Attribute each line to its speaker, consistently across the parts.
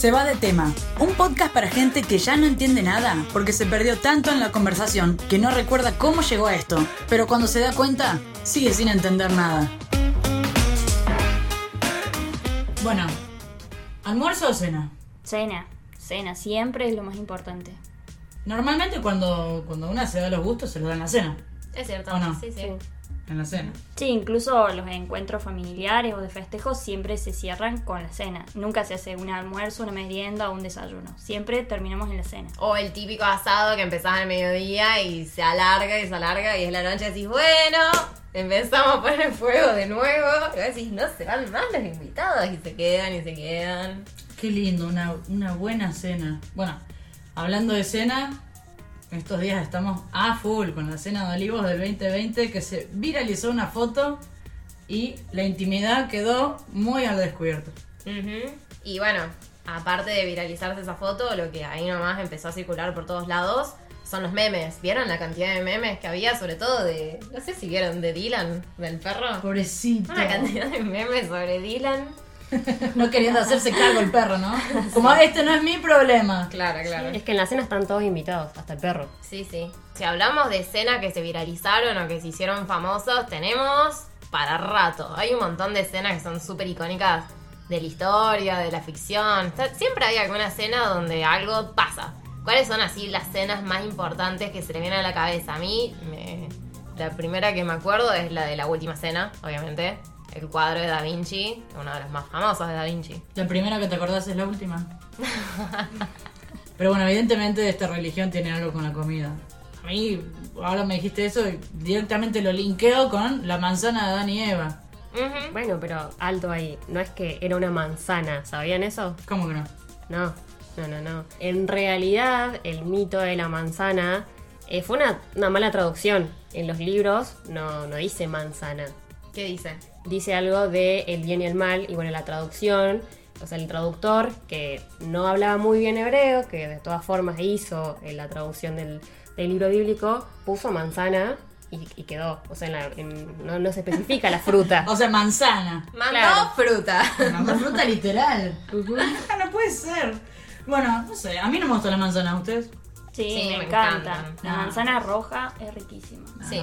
Speaker 1: Se va de tema. Un podcast para gente que ya no entiende nada porque se perdió tanto en la conversación que no recuerda cómo llegó a esto, pero cuando se da cuenta sigue sin entender nada. Bueno, ¿almuerzo o cena?
Speaker 2: Cena, cena, siempre es lo más importante.
Speaker 1: Normalmente cuando, cuando una se da los gustos se los da en la cena.
Speaker 3: Es cierto.
Speaker 1: ¿O no?
Speaker 3: Sí, sí.
Speaker 2: Sí.
Speaker 1: En la cena.
Speaker 2: Sí, incluso los encuentros familiares o de festejos siempre se cierran con la cena. Nunca se hace un almuerzo, una merienda o un desayuno. Siempre terminamos en la cena.
Speaker 3: O el típico asado que empezaba al mediodía y se alarga y se alarga y es la noche y decís, bueno, empezamos a poner fuego de nuevo. Y vos decís, no se van más los invitados y se quedan y se quedan.
Speaker 1: Qué lindo, una, una buena cena. Bueno, hablando de cena, estos días estamos a full con la cena de olivos del 2020 que se viralizó una foto y la intimidad quedó muy al descubierto.
Speaker 3: Y bueno, aparte de viralizarse esa foto, lo que ahí nomás empezó a circular por todos lados son los memes. ¿Vieron la cantidad de memes que había? Sobre todo de, no sé si vieron, de Dylan, del perro.
Speaker 1: Pobrecito.
Speaker 3: Una cantidad de memes sobre Dylan.
Speaker 1: No queriendo hacerse cargo el perro, ¿no? Como este no es mi problema.
Speaker 3: Claro, claro.
Speaker 4: Es que en la cena están todos invitados, hasta el perro.
Speaker 3: Sí, sí. Si hablamos de escenas que se viralizaron o que se hicieron famosos, tenemos para rato. Hay un montón de escenas que son súper icónicas de la historia, de la ficción. O sea, siempre hay alguna escena donde algo pasa. ¿Cuáles son así las escenas más importantes que se le vienen a la cabeza? A mí, me- la primera que me acuerdo es la de la última cena, obviamente. El cuadro de Da Vinci, uno de los más famosos de Da Vinci.
Speaker 1: La primera que te acordás es la última. Pero bueno, evidentemente esta religión tiene algo con la comida. A mí, ahora me dijiste eso y directamente lo linkeo con la manzana de Adán y Eva.
Speaker 4: Bueno, pero alto ahí. No es que era una manzana, ¿sabían eso?
Speaker 1: ¿Cómo que no?
Speaker 4: No, no, no, no. En realidad, el mito de la manzana eh, fue una, una mala traducción. En los libros no, no dice manzana.
Speaker 3: ¿Qué dice?
Speaker 4: Dice algo de el bien y el mal. Y bueno, la traducción, o sea, el traductor que no hablaba muy bien hebreo, que de todas formas hizo eh, la traducción del, del libro bíblico, puso manzana y, y quedó. O sea, en la- en- no, no se especifica la fruta.
Speaker 1: O sea, manzana.
Speaker 3: Mandó
Speaker 4: Claro.
Speaker 3: fruta.
Speaker 1: Una fruta literal. no puede ser. Bueno, no sé, a mí no me gusta la manzana, ¿a ustedes?
Speaker 2: Sí,
Speaker 3: Sí,
Speaker 2: me,
Speaker 3: me
Speaker 2: encanta.
Speaker 3: encantan.
Speaker 2: La
Speaker 1: No.
Speaker 2: manzana roja es riquísima.
Speaker 1: No,
Speaker 3: Sí.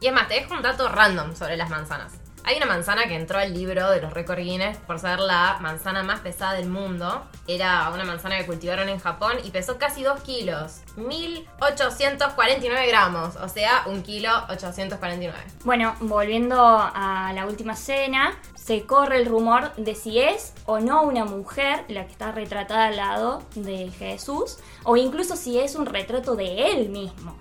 Speaker 3: Y es más, te dejo un dato random sobre las manzanas. Hay una manzana que entró al libro de los récords Guinness por ser la manzana más pesada del mundo. Era una manzana que cultivaron en Japón y pesó casi 2 kilos. 1849 gramos. O sea, un kilo 849.
Speaker 2: Bueno, volviendo a la última cena, se corre el rumor de si es o no una mujer la que está retratada al lado de Jesús, o incluso si es un retrato de él mismo.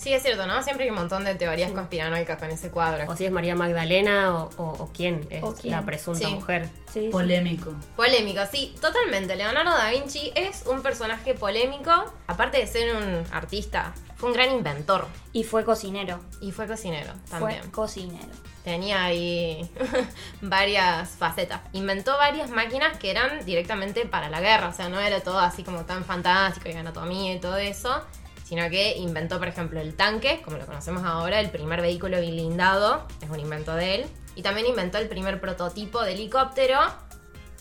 Speaker 3: Sí, es cierto, ¿no? Siempre hay un montón de teorías conspiranoicas con ese cuadro.
Speaker 4: O si es María Magdalena o, o- o quién es
Speaker 2: O quién.
Speaker 4: la presunta
Speaker 3: Sí.
Speaker 4: mujer.
Speaker 2: Sí, sí.
Speaker 1: Polémico.
Speaker 3: Polémico, sí, totalmente. Leonardo da Vinci es un personaje polémico. Aparte de ser un artista, fue un gran inventor.
Speaker 2: Y fue cocinero.
Speaker 3: Y fue cocinero también.
Speaker 2: Fue cocinero.
Speaker 3: Tenía ahí varias facetas. Inventó varias máquinas que eran directamente para la guerra. O sea, no era todo así como tan fantástico y anatomía y todo eso. Sino que inventó, por ejemplo, el tanque, como lo conocemos ahora, el primer vehículo blindado. Es un invento de él. Y también inventó el primer prototipo de helicóptero.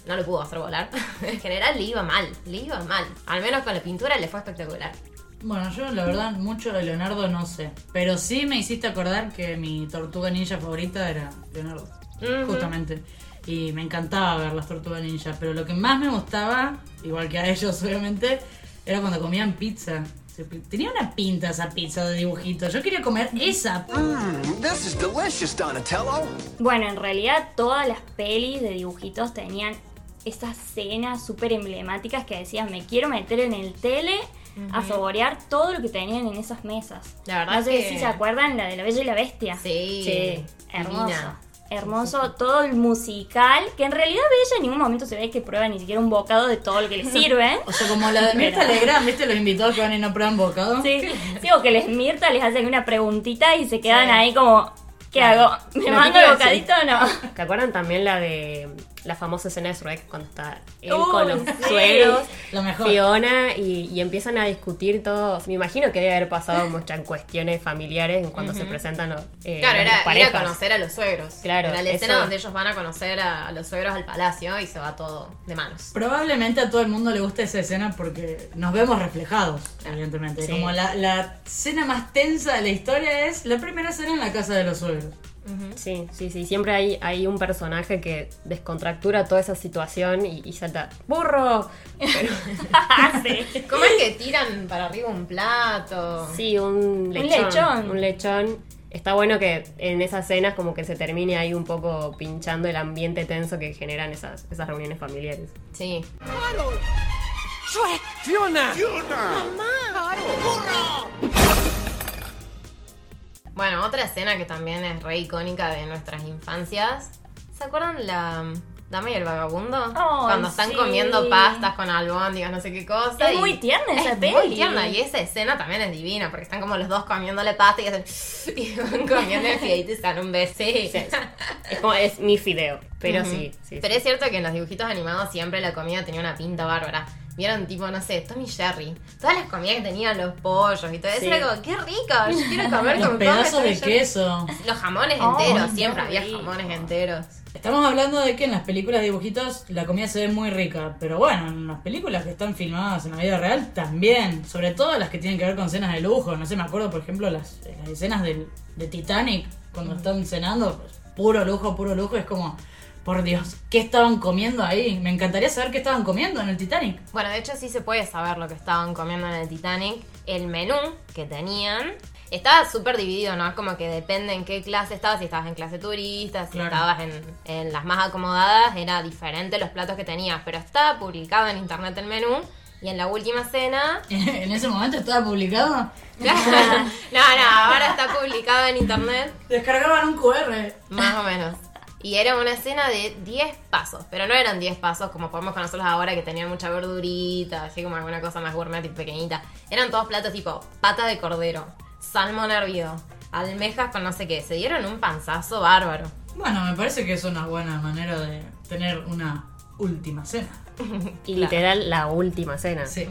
Speaker 3: No lo pudo hacer volar. en general le iba mal. Le iba mal. Al menos con la pintura le fue espectacular.
Speaker 1: Bueno, yo la verdad mucho de Leonardo no sé. Pero sí me hiciste acordar que mi tortuga ninja favorita era Leonardo.
Speaker 3: Ujú.
Speaker 1: Justamente. Y me encantaba ver las tortugas ninja. Pero lo que más me gustaba, igual que a ellos obviamente, era cuando comían pizza. Tenía una pinta esa pizza de dibujito. Yo quería comer esa.
Speaker 5: Mmm, this is delicious, Donatello.
Speaker 2: Bueno, en realidad todas las pelis de dibujitos tenían esas escenas súper emblemáticas que decían me quiero meter en el tele a saborear todo lo que tenían en esas mesas.
Speaker 3: La verdad
Speaker 2: no sé
Speaker 3: que-
Speaker 2: si se acuerdan la de la Bella y la Bestia.
Speaker 3: Sí.
Speaker 2: hermoso.
Speaker 3: divina.
Speaker 2: Hermoso todo el musical, que en realidad Bella en ningún momento se ve que prueba ni siquiera un bocado de todo lo que le sirve.
Speaker 1: O sea, como la de Mirta Legrand, ¿viste? Los invitados que van y no prueban bocado.
Speaker 2: Sí, sí, o que les Mirta les hacen una preguntita y se quedan
Speaker 3: Sí.
Speaker 2: ahí como ¿Qué hago? ¿Me mando el bocadito o no?
Speaker 4: ¿Te acuerdan también la de la famosa escena de Shrek cuando está él con los
Speaker 2: sí.
Speaker 4: suegros,
Speaker 1: Lo mejor.
Speaker 4: Fiona y, y empiezan a discutir todo? Me imagino que debe haber pasado muchas cuestiones familiares en cuando se presentan los, eh,
Speaker 3: Claro, era ir a
Speaker 4: parejas.
Speaker 3: conocer a los suegros.
Speaker 4: Claro,
Speaker 3: Era la escena
Speaker 4: eso.
Speaker 3: donde ellos van a conocer a, a los suegros al palacio y se va todo de manos.
Speaker 1: Probablemente a todo el mundo le guste esa escena porque nos vemos reflejados, evidentemente.
Speaker 4: Sí.
Speaker 1: Como la, la escena más tensa de la historia es la primera escena en la casa de los suegros.
Speaker 4: Sí, sí, sí. Siempre hay, hay un personaje que descontractura toda esa situación y, y salta ¡Burro! Pero,
Speaker 2: sí.
Speaker 3: ¿Cómo es que tiran para arriba un plato?
Speaker 4: sí, un lechón.
Speaker 2: lechón.
Speaker 4: Un lechón. Está bueno que en esas escenas como que se termine ahí un poco pinchando el ambiente tenso que generan esas, esas reuniones familiares.
Speaker 3: Sí.
Speaker 5: Fiona!
Speaker 3: Bueno, otra escena que también es re icónica de nuestras infancias. ¿Se acuerdan la Dama y el Vagabundo? Cuando están
Speaker 2: sí.
Speaker 3: comiendo pastas con albóndigas, no sé qué cosa.
Speaker 2: Es
Speaker 3: y-
Speaker 2: muy tierna esa
Speaker 3: es
Speaker 2: peli.
Speaker 3: Muy tierna, y esa escena también es divina, porque están como los dos comiéndole pasta y hacen. Y van comiendo el fideito y se dan un beso.
Speaker 4: Sí, sí. Es como, es mi fideo. Pero sí, sí.
Speaker 3: Pero es cierto que en los dibujitos animados siempre la comida tenía una pinta bárbara. Vieron tipo, no sé, Tommy Jerry. Todas las comidas que tenían los pollos y todo eso
Speaker 4: Sí.
Speaker 3: era como, qué rico, yo quiero comer
Speaker 1: Los
Speaker 3: como
Speaker 1: pedazos de
Speaker 3: Tommy Jerry".
Speaker 1: queso.
Speaker 3: Los jamones enteros, siempre había jamones enteros.
Speaker 1: Estamos hablando de que en las películas dibujitos la comida se ve muy rica, pero bueno, en las películas que están filmadas en la vida real también, sobre todo las que tienen que ver con cenas de lujo, no sé, me acuerdo por ejemplo las, las escenas del, de Titanic cuando están cenando, pues, puro lujo, puro lujo, es como, por Dios, ¿qué estaban comiendo ahí? Me encantaría saber qué estaban comiendo en el Titanic.
Speaker 3: Bueno, de hecho sí se puede saber lo que estaban comiendo en el Titanic. El menú que tenían estaba súper dividido, ¿no? Es como que depende en qué clase estabas, si estabas en clase turista, si
Speaker 1: Claro.
Speaker 3: estabas en, en las más acomodadas, era diferente los platos que tenías, pero estaba publicado en internet el menú y en la última cena...
Speaker 1: en ese momento estaba publicado,
Speaker 3: no, no, ahora está publicado en internet
Speaker 1: descargaban un QR.
Speaker 3: Más o menos. Y era una escena de 10 pasos, pero no eran 10 pasos como podemos conocerlos ahora que tenían mucha verdurita, así como alguna cosa más gourmet y pequeñita. Eran todos platos tipo pata de cordero, salmón hervido, almejas con no sé qué. Se dieron un panzazo bárbaro.
Speaker 1: Bueno, me parece que es una buena manera de tener una última cena.
Speaker 4: Y literal la última cena.
Speaker 1: Sí.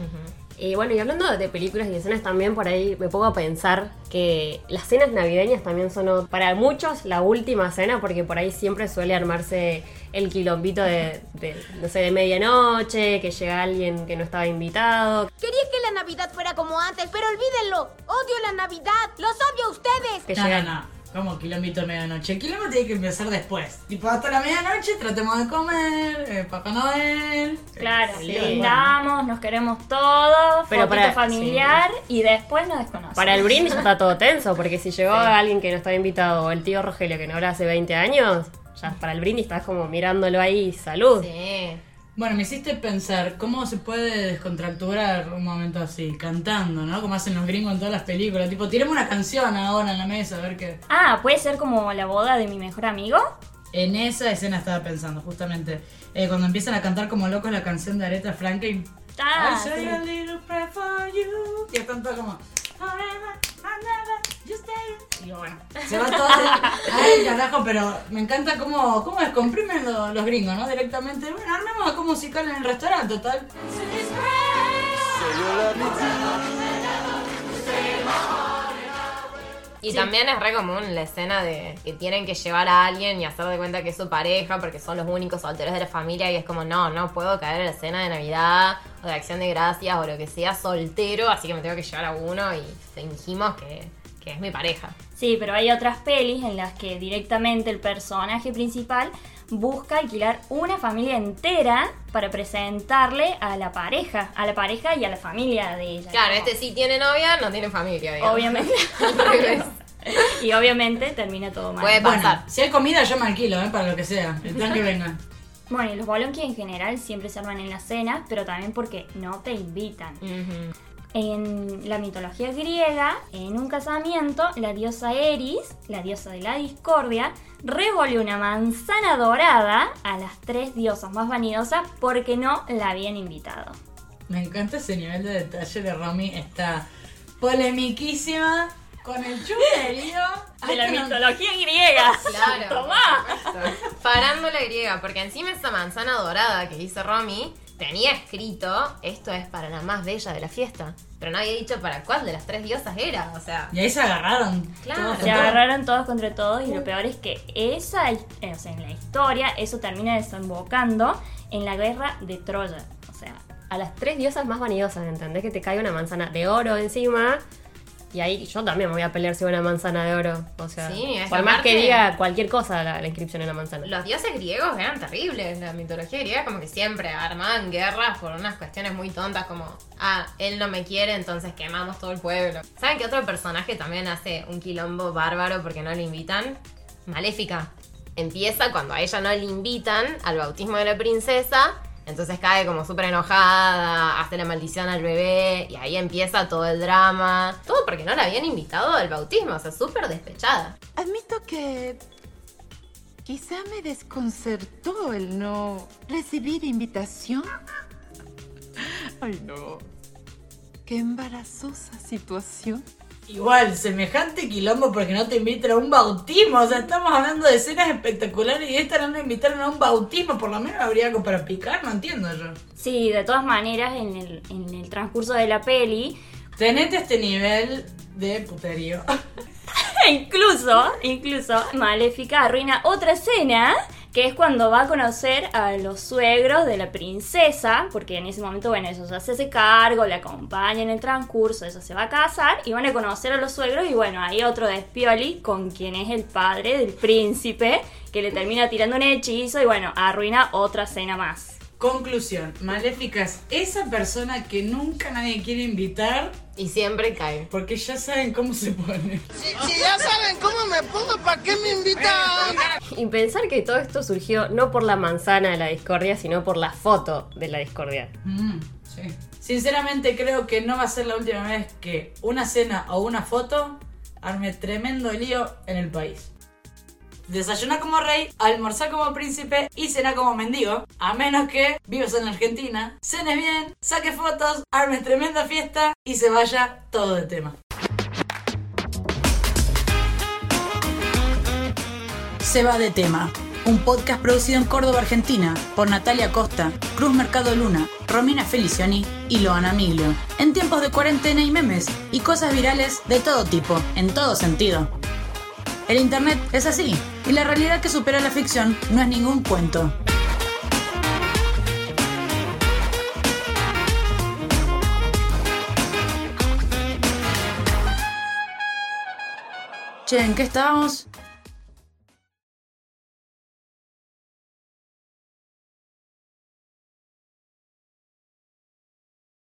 Speaker 4: Y bueno, y hablando de películas y escenas también, por ahí me pongo a pensar que las cenas navideñas también son para muchos la última cena, porque por ahí siempre suele armarse el quilombito de, de, no sé, de medianoche, que llega alguien que no estaba invitado,
Speaker 6: Quería que la Navidad fuera como antes, pero olvídenlo. Odio la Navidad. Los odio a ustedes.
Speaker 4: que
Speaker 1: no,
Speaker 4: llega...
Speaker 1: no, no. ¿Cómo kilómetro de medianoche? El kilómetro tiene que empezar después. Tipo, hasta la medianoche tratemos de comer, eh, Papá Noel.
Speaker 2: Claro,
Speaker 1: Sí.
Speaker 2: brindamos, nos queremos todos,
Speaker 4: Pero para-
Speaker 2: familiar y después nos desconocemos.
Speaker 4: Para el brindis está todo tenso, porque si llegó alguien que no estaba invitado, o el tío Rogelio que no habla hace 20 años, ya para el brindis estás como mirándolo ahí, salud.
Speaker 3: Sí.
Speaker 1: Bueno, me hiciste pensar cómo se puede descontracturar un momento así, cantando, ¿no? Como hacen los gringos en todas las películas. Tipo, tiremos una canción ahora en la mesa, a ver qué.
Speaker 2: Ah, puede ser como la boda de mi mejor amigo.
Speaker 1: En esa escena estaba pensando, justamente. eh, cuando empiezan a cantar como locos la canción de Aretha Franklin.
Speaker 2: Ah,
Speaker 1: I say
Speaker 2: sí.
Speaker 1: a little prayer for you. Y están todos como. Forever and ever, you stay. Digo, bueno, se va todo al carajo, pero me encanta cómo, cómo descomprimen lo- los gringos, ¿no? Directamente. Bueno, armemos algo musical en el restaurante, total.
Speaker 3: Y también es re común la escena de que tienen que llevar a alguien y hacer de cuenta que es su pareja porque son los únicos solteros de la familia y es como, no, no puedo caer en la escena de Navidad o de Acción de Gracias o lo que sea soltero, así que me tengo que llevar a uno y fingimos que, que es mi pareja.
Speaker 2: Sí, pero hay otras pelis en las que directamente el personaje principal busca alquilar una familia entera para presentarle a la pareja, a la pareja y a la familia de ella.
Speaker 3: Claro, este sí tiene novia, no tiene familia, digamos.
Speaker 2: Obviamente. Y obviamente termina todo mal.
Speaker 3: Puede
Speaker 1: Bueno,
Speaker 3: pasar.
Speaker 1: si hay comida, yo me alquilo, ¿eh? Para lo que sea. El plan que venga.
Speaker 2: Bueno, y los bolonqui en general siempre se arman en la cena, pero también porque no te invitan.
Speaker 3: Ujú.
Speaker 2: En la mitología griega, en un casamiento, la diosa Eris, la diosa de la discordia, revolvió una manzana dorada a las tres diosas más vanidosas porque no la habían invitado.
Speaker 1: Me encanta ese nivel de detalle de Romy. Está polemiquísima con el chulerío
Speaker 2: De la
Speaker 1: no-
Speaker 2: mitología griega.
Speaker 3: Claro.
Speaker 2: Tomá.
Speaker 3: Farándula griega, porque encima esa manzana dorada que hizo Romy tenía escrito esto es para la más bella de la fiesta. Pero no había dicho para cuál de las tres diosas era, o sea.
Speaker 1: Y ahí se agarraron.
Speaker 3: Claro.
Speaker 2: Se agarraron todos contra todos y lo peor es que esa, eh, o sea, en la historia eso termina desembocando en la guerra de Troya. O sea,
Speaker 4: A las tres diosas más vanidosas, ¿entendés? Que te cae una manzana de oro encima. Y ahí yo también me voy a pelear si una manzana de oro. O sea,
Speaker 3: Sí,
Speaker 4: por más que diga cualquier cosa la, la inscripción en la manzana.
Speaker 3: Los dioses griegos eran terribles. La mitología griega como que siempre armaban guerras por unas cuestiones muy tontas como, ah, él no me quiere, entonces quemamos todo el pueblo. ¿Saben qué otro personaje también hace un quilombo bárbaro porque no le invitan? Maléfica. Empieza cuando a ella no le invitan al bautismo de la princesa. Entonces cae como súper enojada, hace la maldición al bebé y ahí empieza todo el drama. Todo porque no la habían invitado al bautismo, o sea, súper despechada.
Speaker 7: Admito que quizá me desconcertó el no recibir invitación. Ay, no. Qué embarazosa situación.
Speaker 1: Igual, semejante quilombo porque no te invitan a un bautismo. O sea, estamos hablando de escenas espectaculares y esta no me invitaron a un bautismo. Por lo menos habría algo para picar, no entiendo yo.
Speaker 2: sí, de todas maneras, en el, en el transcurso de la peli,
Speaker 1: Tenete este nivel de puterío.
Speaker 2: incluso, incluso, Maléfica arruina otra escena, que es cuando va a conocer a los suegros de la princesa, porque en ese momento, bueno, ella ya se hace cargo, la acompaña en el transcurso, ella se va a casar y van a conocer a los suegros y bueno, hay otro despioli con quien es el padre del príncipe, que le termina tirando un hechizo y bueno, arruina otra escena más.
Speaker 1: Conclusión, Maléfica es esa persona que nunca nadie quiere invitar
Speaker 3: Y siempre cae.
Speaker 1: porque ya saben cómo se pone.
Speaker 5: Si ya saben cómo me pongo, ¿para qué me invitan?
Speaker 4: Y pensar que todo esto surgió no por la manzana de la discordia, sino por la foto de la discordia.
Speaker 1: Mm, sí. Sinceramente creo que no va a ser la última vez que una cena o una foto arme tremendo lío en el país. Desayuna como rey, almorzá como príncipe y cena como mendigo. A menos que vivas en Argentina, cenes bien, saques fotos, armes tremenda fiesta y se vaya todo de tema. Se va de tema. Un podcast producido en Córdoba, Argentina, por Natalia Costa, Cruz Mercado Luna, Romina Feliciani y Loana Miglio. En tiempos de cuarentena y memes y cosas virales de todo tipo, en todo sentido. El internet es así, y la realidad que supera la ficción no es ningún cuento. Che, ¿en qué estábamos?